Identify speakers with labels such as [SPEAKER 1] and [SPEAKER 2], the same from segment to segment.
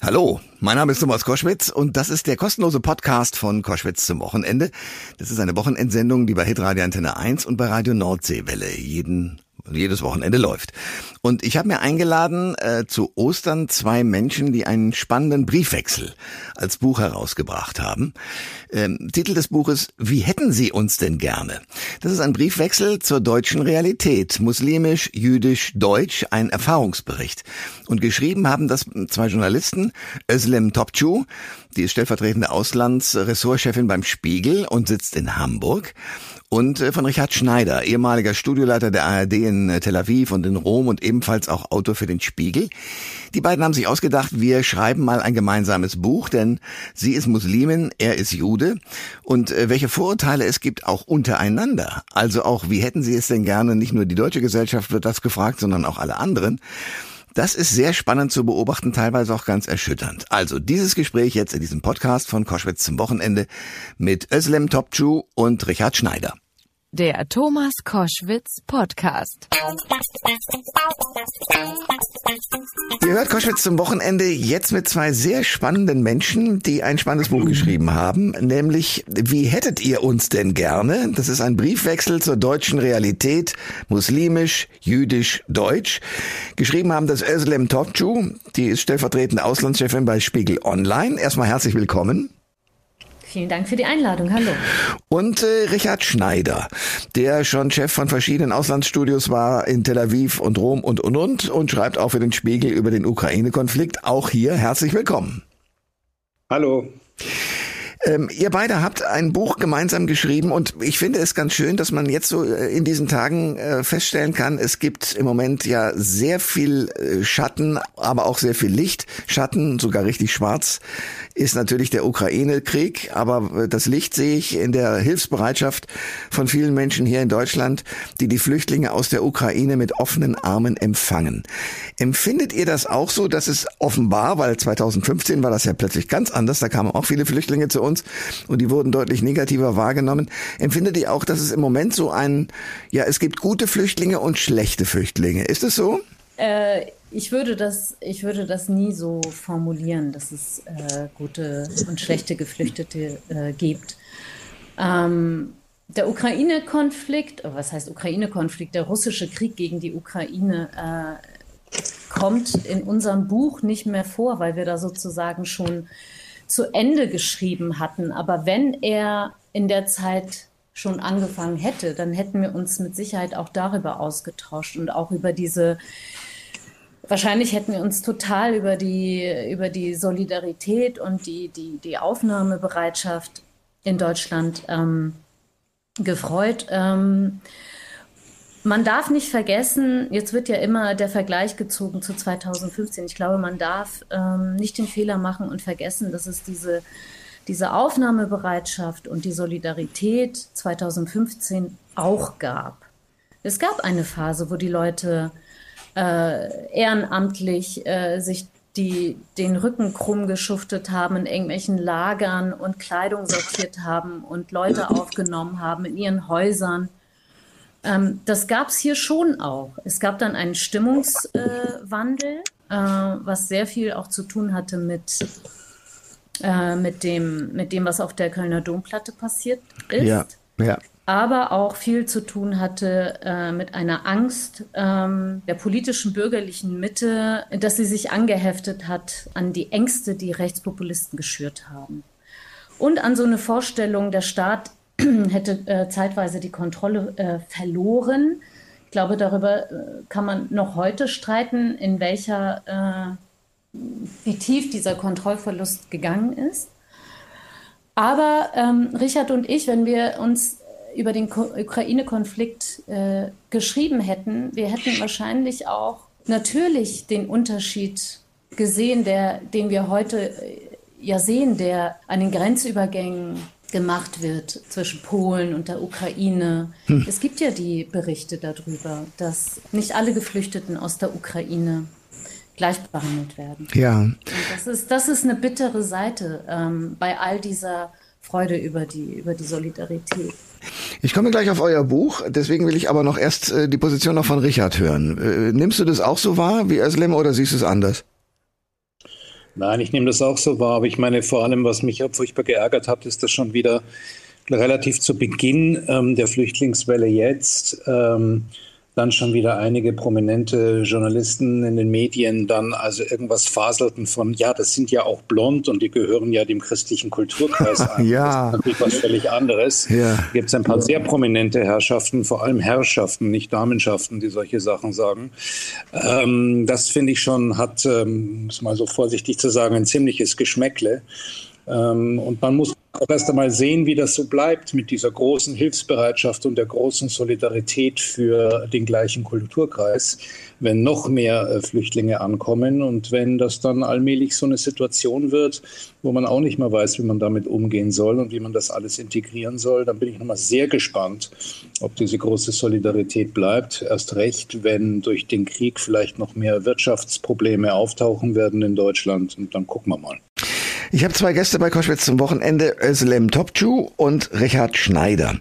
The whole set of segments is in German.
[SPEAKER 1] Hallo, mein Name ist Thomas Koschwitz und das ist der kostenlose Podcast von Koschwitz zum Wochenende. Das ist eine Wochenendsendung, die bei Hitradio Antenne 1 und bei Radio Nordseewelle jeden jedes Wochenende läuft. Und ich habe mir eingeladen äh, zu Ostern zwei Menschen, die einen spannenden Briefwechsel als Buch herausgebracht haben. Ähm, Titel des Buches Wie hätten Sie uns denn gerne? Das ist ein Briefwechsel zur deutschen Realität, muslimisch, jüdisch, deutsch, ein Erfahrungsbericht. Und geschrieben haben das zwei Journalisten, Özlem Topçu, die ist stellvertretende Auslandsressortchefin beim Spiegel und sitzt in Hamburg und äh, von Richard Schneider, ehemaliger Studioleiter der ARD in äh, Tel Aviv und in Rom und ebenfalls auch Autor für den Spiegel. Die beiden haben sich ausgedacht, wir schreiben mal ein gemeinsames Buch, denn sie ist Muslimin, er ist Jude und äh, welche Vorurteile es gibt auch untereinander. Also auch, wie hätten sie es denn gerne, nicht nur die deutsche Gesellschaft wird das gefragt, sondern auch alle anderen. Das ist sehr spannend zu beobachten, teilweise auch ganz erschütternd. Also dieses Gespräch jetzt in diesem Podcast von Koschwitz zum Wochenende mit Özlem Topçu und Richard Schneider.
[SPEAKER 2] Der Thomas Koschwitz Podcast.
[SPEAKER 1] Ihr hört Koschwitz zum Wochenende jetzt mit zwei sehr spannenden Menschen, die ein spannendes Buch geschrieben haben, nämlich Wie hättet ihr uns denn gerne? Das ist ein Briefwechsel zur deutschen Realität, muslimisch, jüdisch, deutsch. Geschrieben haben das Özlem Topçu, die ist stellvertretende Auslandschefin bei Spiegel Online. Erstmal herzlich willkommen.
[SPEAKER 3] Vielen Dank für die Einladung. Hallo.
[SPEAKER 1] Und äh, Richard Schneider, der schon Chef von verschiedenen Auslandsstudios war in Tel Aviv und Rom und und und und schreibt auch für den Spiegel über den Ukraine-Konflikt. Auch hier herzlich willkommen.
[SPEAKER 4] Hallo.
[SPEAKER 1] Ähm, ihr beide habt ein Buch gemeinsam geschrieben und ich finde es ganz schön, dass man jetzt so äh, in diesen Tagen äh, feststellen kann, es gibt im Moment ja sehr viel äh, Schatten, aber auch sehr viel Licht. Schatten, sogar richtig schwarz, ist natürlich der Ukraine-Krieg, aber äh, das Licht sehe ich in der Hilfsbereitschaft von vielen Menschen hier in Deutschland, die die Flüchtlinge aus der Ukraine mit offenen Armen empfangen. Empfindet ihr das auch so, dass es offenbar, weil 2015 war das ja plötzlich ganz anders, da kamen auch viele Flüchtlinge zu uns und die wurden deutlich negativer wahrgenommen. Empfindet ihr auch, dass es im Moment so ein, ja, es gibt gute Flüchtlinge und schlechte Flüchtlinge? Ist es so?
[SPEAKER 3] Äh, ich würde das, ich würde das nie so formulieren, dass es äh, gute und schlechte Geflüchtete äh, gibt. Ähm, der Ukraine-Konflikt, was heißt Ukraine-Konflikt, der russische Krieg gegen die Ukraine äh, kommt in unserem Buch nicht mehr vor, weil wir da sozusagen schon zu Ende geschrieben hatten. Aber wenn er in der Zeit schon angefangen hätte, dann hätten wir uns mit Sicherheit auch darüber ausgetauscht und auch über diese Wahrscheinlich hätten wir uns total über die, über die Solidarität und die, die, die Aufnahmebereitschaft in Deutschland ähm, gefreut. Ähm, man darf nicht vergessen, jetzt wird ja immer der Vergleich gezogen zu 2015. Ich glaube, man darf ähm, nicht den Fehler machen und vergessen, dass es diese, diese Aufnahmebereitschaft und die Solidarität 2015 auch gab. Es gab eine Phase, wo die Leute äh, ehrenamtlich äh, sich die den Rücken krumm geschuftet haben in irgendwelchen Lagern und Kleidung sortiert haben und Leute aufgenommen haben in ihren Häusern ähm, das gab es hier schon auch. Es gab dann einen Stimmungswandel, äh, äh, was sehr viel auch zu tun hatte mit, äh, mit, dem, mit dem, was auf der Kölner Domplatte passiert ist.
[SPEAKER 1] Ja, ja.
[SPEAKER 3] Aber auch viel zu tun hatte äh, mit einer Angst ähm, der politischen bürgerlichen Mitte, dass sie sich angeheftet hat an die Ängste, die Rechtspopulisten geschürt haben. Und an so eine Vorstellung, der Staat hätte äh, zeitweise die Kontrolle äh, verloren. Ich glaube, darüber äh, kann man noch heute streiten, in welcher, äh, wie tief dieser Kontrollverlust gegangen ist. Aber ähm, Richard und ich, wenn wir uns über den Ukraine-Konflikt äh, geschrieben hätten, wir hätten wahrscheinlich auch natürlich den Unterschied gesehen, der, den wir heute äh, ja sehen, der an den Grenzübergängen gemacht wird zwischen Polen und der Ukraine. Hm. Es gibt ja die Berichte darüber, dass nicht alle Geflüchteten aus der Ukraine gleich behandelt werden.
[SPEAKER 1] Ja.
[SPEAKER 3] Und das ist, das ist eine bittere Seite ähm, bei all dieser Freude über die, über die Solidarität.
[SPEAKER 1] Ich komme gleich auf euer Buch, deswegen will ich aber noch erst äh, die Position noch von Richard hören. Äh, nimmst du das auch so wahr wie Özlem oder siehst du es anders?
[SPEAKER 4] Nein, ich nehme das auch so wahr, aber ich meine vor allem, was mich furchtbar geärgert hat, ist, dass schon wieder relativ zu Beginn ähm, der Flüchtlingswelle jetzt. Ähm, dann schon wieder einige prominente Journalisten in den Medien dann also irgendwas faselten von, ja, das sind ja auch blond und die gehören ja dem christlichen Kulturkreis an.
[SPEAKER 1] ja.
[SPEAKER 4] Das ist natürlich was völlig anderes.
[SPEAKER 1] Ja.
[SPEAKER 4] Gibt es ein paar sehr prominente Herrschaften, vor allem Herrschaften, nicht Damenschaften, die solche Sachen sagen. Ähm, das finde ich schon, hat, ähm, muss mal so vorsichtig zu sagen, ein ziemliches Geschmäckle. Ähm, und man muss auch erst einmal sehen, wie das so bleibt mit dieser großen Hilfsbereitschaft und der großen Solidarität für den gleichen Kulturkreis, wenn noch mehr äh, Flüchtlinge ankommen und wenn das dann allmählich so eine Situation wird, wo man auch nicht mehr weiß, wie man damit umgehen soll und wie man das alles integrieren soll, dann bin ich nochmal sehr gespannt, ob diese große Solidarität bleibt. Erst recht, wenn durch den Krieg vielleicht noch mehr Wirtschaftsprobleme auftauchen werden in Deutschland und dann gucken wir mal.
[SPEAKER 1] Ich habe zwei Gäste bei Koschwitz zum Wochenende, Özlem Topçu und Richard Schneider.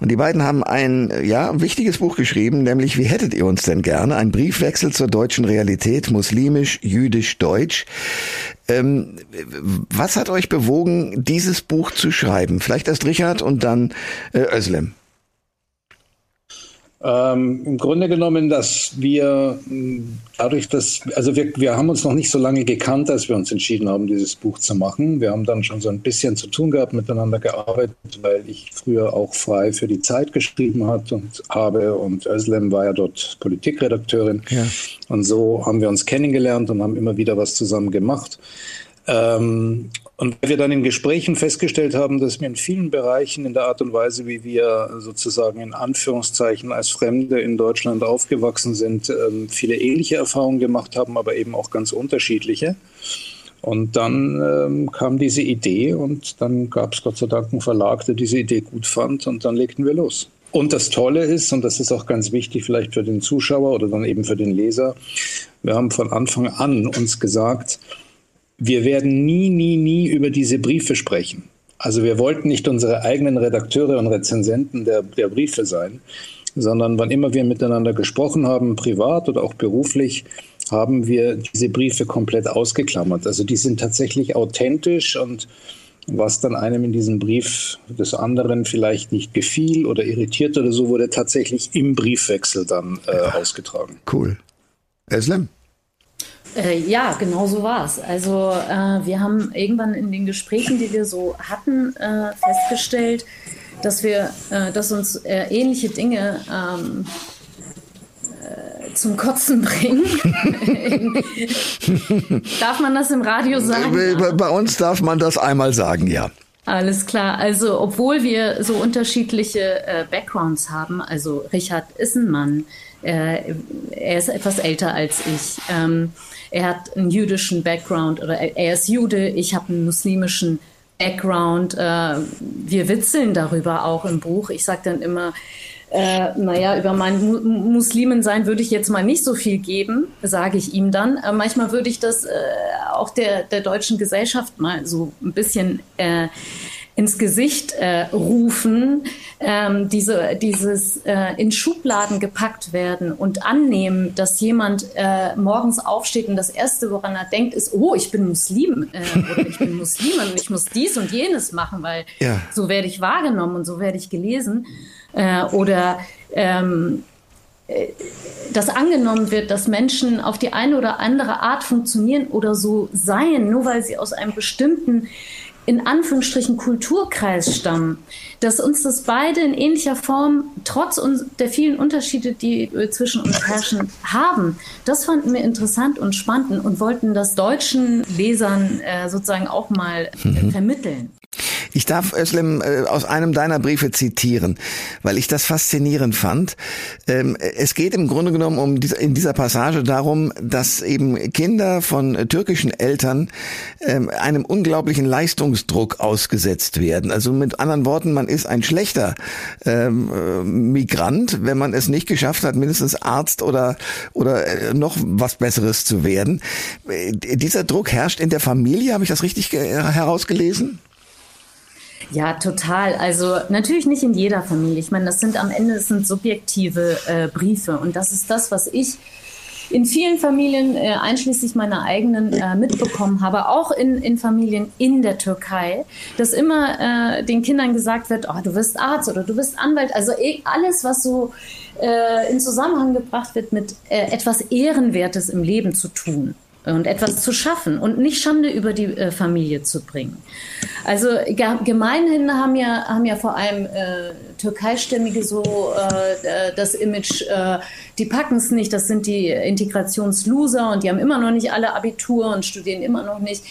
[SPEAKER 1] Und die beiden haben ein, ja, wichtiges Buch geschrieben, nämlich Wie hättet ihr uns denn gerne? Ein Briefwechsel zur deutschen Realität, muslimisch, jüdisch, deutsch. Ähm, was hat euch bewogen, dieses Buch zu schreiben? Vielleicht erst Richard und dann äh, Özlem.
[SPEAKER 4] Ähm, Im Grunde genommen, dass wir dadurch, dass, also wir, wir haben uns noch nicht so lange gekannt, als wir uns entschieden haben, dieses Buch zu machen. Wir haben dann schon so ein bisschen zu tun gehabt, miteinander gearbeitet, weil ich früher auch frei für die Zeit geschrieben hat und habe und Özlem war ja dort Politikredakteurin. Ja. Und so haben wir uns kennengelernt und haben immer wieder was zusammen gemacht. Ähm, und wir dann in Gesprächen festgestellt haben, dass wir in vielen Bereichen in der Art und Weise, wie wir sozusagen in Anführungszeichen als Fremde in Deutschland aufgewachsen sind, ähm, viele ähnliche Erfahrungen gemacht haben, aber eben auch ganz unterschiedliche. Und dann ähm, kam diese Idee und dann gab es Gott sei Dank einen Verlag, der diese Idee gut fand und dann legten wir los. Und das Tolle ist, und das ist auch ganz wichtig vielleicht für den Zuschauer oder dann eben für den Leser, wir haben von Anfang an uns gesagt, wir werden nie, nie, nie über diese Briefe sprechen. Also wir wollten nicht unsere eigenen Redakteure und Rezensenten der, der Briefe sein, sondern wann immer wir miteinander gesprochen haben, privat oder auch beruflich, haben wir diese Briefe komplett ausgeklammert. Also die sind tatsächlich authentisch und was dann einem in diesem Brief des anderen vielleicht nicht gefiel oder irritiert oder so, wurde tatsächlich im Briefwechsel dann äh, ausgetragen.
[SPEAKER 1] Cool. Eslem?
[SPEAKER 3] Äh, ja, genau so war es. Also äh, wir haben irgendwann in den Gesprächen, die wir so hatten, äh, festgestellt, dass wir, äh, dass uns äh, ähnliche Dinge ähm, äh, zum Kotzen bringen. darf man das im Radio sagen?
[SPEAKER 1] Bei, bei uns darf man das einmal sagen, ja.
[SPEAKER 3] Alles klar. Also, obwohl wir so unterschiedliche äh, Backgrounds haben, also Richard ist ein Mann, äh, er ist etwas älter als ich. Ähm, er hat einen jüdischen Background oder er ist Jude, ich habe einen muslimischen Background. Äh, wir witzeln darüber auch im Buch. Ich sage dann immer, äh, naja, über mein Mu Muslimen sein würde ich jetzt mal nicht so viel geben, sage ich ihm dann. Äh, manchmal würde ich das äh, auch der, der deutschen Gesellschaft mal so ein bisschen äh, ins Gesicht äh, rufen, ähm, diese, dieses äh, in Schubladen gepackt werden und annehmen, dass jemand äh, morgens aufsteht und das Erste, woran er denkt, ist, oh, ich bin Muslim äh, oder ich bin Muslimin und ich muss dies und jenes machen, weil ja. so werde ich wahrgenommen und so werde ich gelesen. Äh, oder ähm, äh, dass angenommen wird, dass Menschen auf die eine oder andere Art funktionieren oder so seien, nur weil sie aus einem bestimmten in Anführungsstrichen Kulturkreis stammen, dass uns das beide in ähnlicher Form, trotz der vielen Unterschiede, die zwischen uns herrschen, haben. Das fanden wir interessant und spannend und wollten das deutschen Lesern äh, sozusagen auch mal äh, mhm. vermitteln.
[SPEAKER 1] Ich darf Özlem äh, aus einem deiner Briefe zitieren, weil ich das faszinierend fand. Ähm, es geht im Grunde genommen um in dieser Passage darum, dass eben Kinder von türkischen Eltern ähm, einem unglaublichen Leistungsdruck ausgesetzt werden. Also mit anderen Worten, man ist ein schlechter ähm, äh, Migrant, wenn man es nicht geschafft hat, mindestens Arzt oder oder äh, noch was Besseres zu werden. Äh, dieser Druck herrscht in der Familie, habe ich das richtig herausgelesen?
[SPEAKER 3] Ja, total. Also natürlich nicht in jeder Familie. Ich meine, das sind am Ende das sind subjektive äh, Briefe und das ist das, was ich in vielen Familien, äh, einschließlich meiner eigenen, äh, mitbekommen habe, auch in, in Familien in der Türkei, dass immer äh, den Kindern gesagt wird, oh, du wirst Arzt oder du wirst Anwalt. Also eh, alles, was so äh, in Zusammenhang gebracht wird mit äh, etwas Ehrenwertes im Leben zu tun und etwas zu schaffen und nicht Schande über die äh, Familie zu bringen. Also gemeinhin haben ja, haben ja vor allem äh, Türkeistämmige so äh, das Image, äh, die packen es nicht, das sind die Integrationsloser und die haben immer noch nicht alle Abitur und studieren immer noch nicht.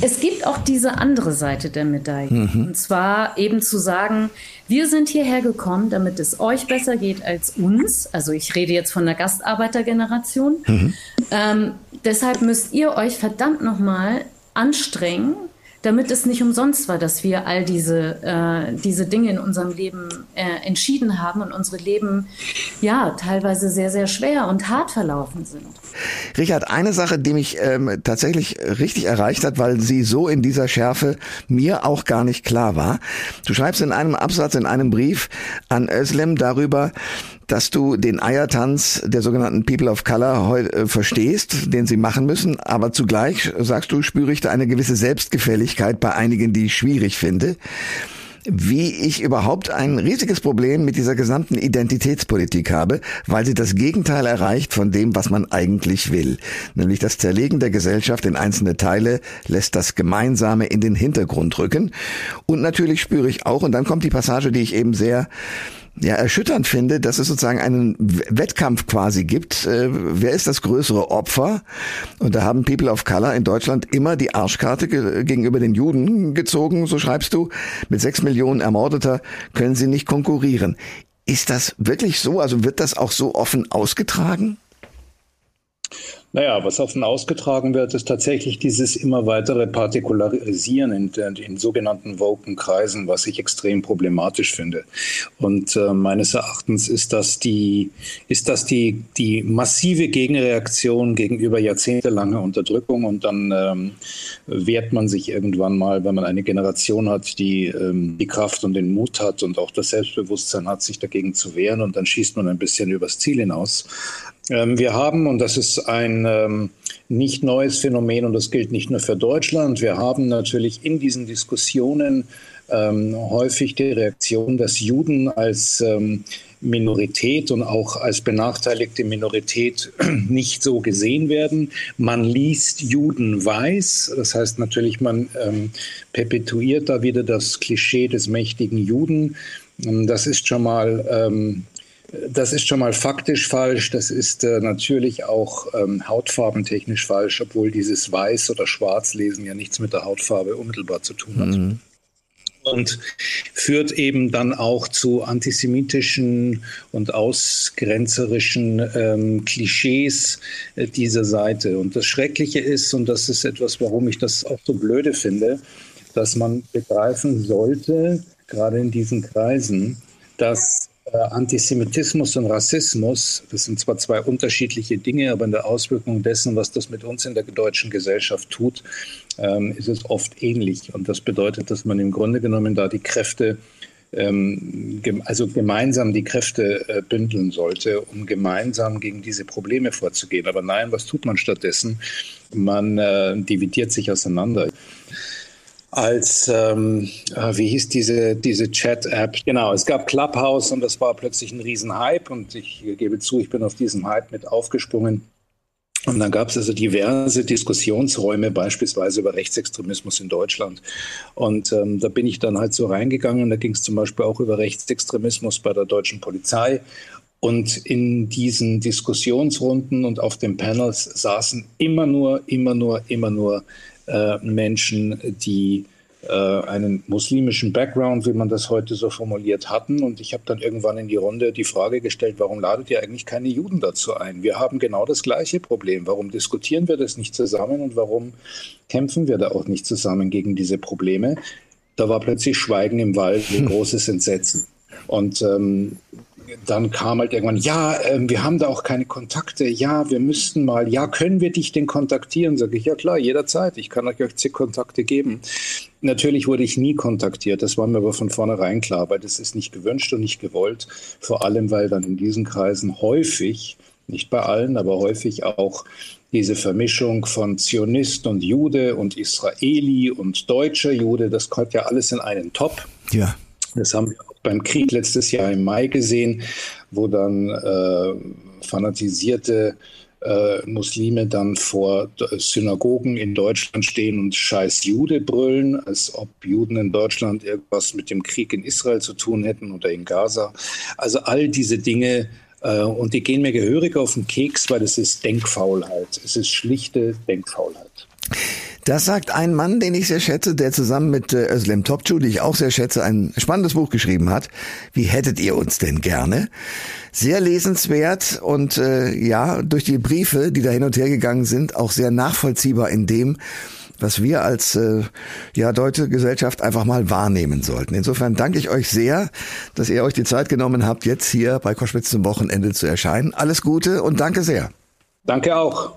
[SPEAKER 3] Es gibt auch diese andere Seite der Medaille. Mhm. Und zwar eben zu sagen, wir sind hierher gekommen, damit es euch besser geht als uns. Also ich rede jetzt von der Gastarbeitergeneration. Mhm. Ähm, deshalb müsst ihr euch verdammt nochmal anstrengen, damit es nicht umsonst war, dass wir all diese, äh, diese Dinge in unserem Leben äh, entschieden haben und unsere Leben ja teilweise sehr, sehr schwer und hart verlaufen sind.
[SPEAKER 1] Richard, eine Sache, die mich ähm, tatsächlich richtig erreicht hat, weil sie so in dieser Schärfe mir auch gar nicht klar war. Du schreibst in einem Absatz, in einem Brief an Özlem darüber, dass du den Eiertanz der sogenannten People of Color heute äh, verstehst, den sie machen müssen, aber zugleich, sagst du, spüre ich da eine gewisse Selbstgefälligkeit bei einigen, die ich schwierig finde wie ich überhaupt ein riesiges Problem mit dieser gesamten Identitätspolitik habe, weil sie das Gegenteil erreicht von dem, was man eigentlich will. Nämlich das Zerlegen der Gesellschaft in einzelne Teile lässt das Gemeinsame in den Hintergrund rücken. Und natürlich spüre ich auch, und dann kommt die Passage, die ich eben sehr ja, erschütternd finde, dass es sozusagen einen Wettkampf quasi gibt. Äh, wer ist das größere Opfer? Und da haben People of Color in Deutschland immer die Arschkarte ge gegenüber den Juden gezogen, so schreibst du. Mit sechs Millionen Ermordeter können sie nicht konkurrieren. Ist das wirklich so? Also wird das auch so offen ausgetragen?
[SPEAKER 4] Naja, was offen ausgetragen wird, ist tatsächlich dieses immer weitere Partikularisieren in, in sogenannten woken Kreisen, was ich extrem problematisch finde. Und äh, meines Erachtens ist das die, ist das die, die massive Gegenreaktion gegenüber jahrzehntelanger Unterdrückung und dann ähm, wehrt man sich irgendwann mal, wenn man eine Generation hat, die ähm, die Kraft und den Mut hat und auch das Selbstbewusstsein hat, sich dagegen zu wehren und dann schießt man ein bisschen übers Ziel hinaus. Ähm, wir haben, und das ist ein ähm, nicht neues Phänomen und das gilt nicht nur für Deutschland, wir haben natürlich in diesen Diskussionen ähm, häufig die Reaktion, dass Juden als Minorität und auch als benachteiligte Minorität nicht so gesehen werden. Man liest Juden weiß, das heißt natürlich, man perpetuiert da wieder das Klischee des mächtigen Juden. Das ist schon mal ähm, das ist schon mal faktisch falsch. Das ist äh, natürlich auch ähm, hautfarbentechnisch falsch, obwohl dieses Weiß- oder Schwarzlesen ja nichts mit der Hautfarbe unmittelbar zu tun hat. Mhm. Und führt eben dann auch zu antisemitischen und ausgrenzerischen ähm, Klischees äh, dieser Seite. Und das Schreckliche ist, und das ist etwas, warum ich das auch so blöde finde, dass man begreifen sollte, gerade in diesen Kreisen, dass Antisemitismus und Rassismus, das sind zwar zwei unterschiedliche Dinge, aber in der Auswirkung dessen, was das mit uns in der deutschen Gesellschaft tut, ähm, ist es oft ähnlich. Und das bedeutet, dass man im Grunde genommen da die Kräfte, ähm, also gemeinsam die Kräfte äh, bündeln sollte, um gemeinsam gegen diese Probleme vorzugehen. Aber nein, was tut man stattdessen? Man äh, dividiert sich auseinander als, ähm, äh, wie hieß diese, diese Chat-App? Genau, es gab Clubhouse und das war plötzlich ein Riesenhype und ich gebe zu, ich bin auf diesen Hype mit aufgesprungen. Und dann gab es also diverse Diskussionsräume, beispielsweise über Rechtsextremismus in Deutschland. Und ähm, da bin ich dann halt so reingegangen. Da ging es zum Beispiel auch über Rechtsextremismus bei der deutschen Polizei. Und in diesen Diskussionsrunden und auf den Panels saßen immer nur, immer nur, immer nur äh, Menschen, die äh, einen muslimischen Background, wie man das heute so formuliert hatten. Und ich habe dann irgendwann in die Runde die Frage gestellt, warum ladet ihr eigentlich keine Juden dazu ein? Wir haben genau das gleiche Problem. Warum diskutieren wir das nicht zusammen und warum kämpfen wir da auch nicht zusammen gegen diese Probleme? Da war plötzlich Schweigen im Wald, ein großes Entsetzen. Und ähm, dann kam halt irgendwann, ja, äh, wir haben da auch keine Kontakte, ja, wir müssten mal, ja, können wir dich denn kontaktieren? Sage ich, ja klar, jederzeit, ich kann euch zig Kontakte geben. Natürlich wurde ich nie kontaktiert, das war mir aber von vornherein klar, weil das ist nicht gewünscht und nicht gewollt, vor allem weil dann in diesen Kreisen häufig nicht bei allen, aber häufig auch diese Vermischung von Zionist und Jude und Israeli und deutscher Jude, das kommt ja alles in einen Top.
[SPEAKER 1] Ja.
[SPEAKER 4] Das haben wir auch beim Krieg letztes Jahr im Mai gesehen, wo dann äh, fanatisierte äh, Muslime dann vor Synagogen in Deutschland stehen und scheiß Jude brüllen, als ob Juden in Deutschland irgendwas mit dem Krieg in Israel zu tun hätten oder in Gaza. Also all diese Dinge äh, und die gehen mir gehörig auf den Keks, weil es ist Denkfaulheit. Es ist schlichte Denkfaulheit.
[SPEAKER 1] Das sagt ein Mann, den ich sehr schätze, der zusammen mit äh, Özlem Topçu, die ich auch sehr schätze, ein spannendes Buch geschrieben hat. Wie hättet ihr uns denn gerne? Sehr lesenswert und äh, ja, durch die Briefe, die da hin und her gegangen sind, auch sehr nachvollziehbar in dem, was wir als äh, ja deutsche Gesellschaft einfach mal wahrnehmen sollten. Insofern danke ich euch sehr, dass ihr euch die Zeit genommen habt, jetzt hier bei Koschwitz zum Wochenende zu erscheinen. Alles Gute und danke sehr.
[SPEAKER 4] Danke auch.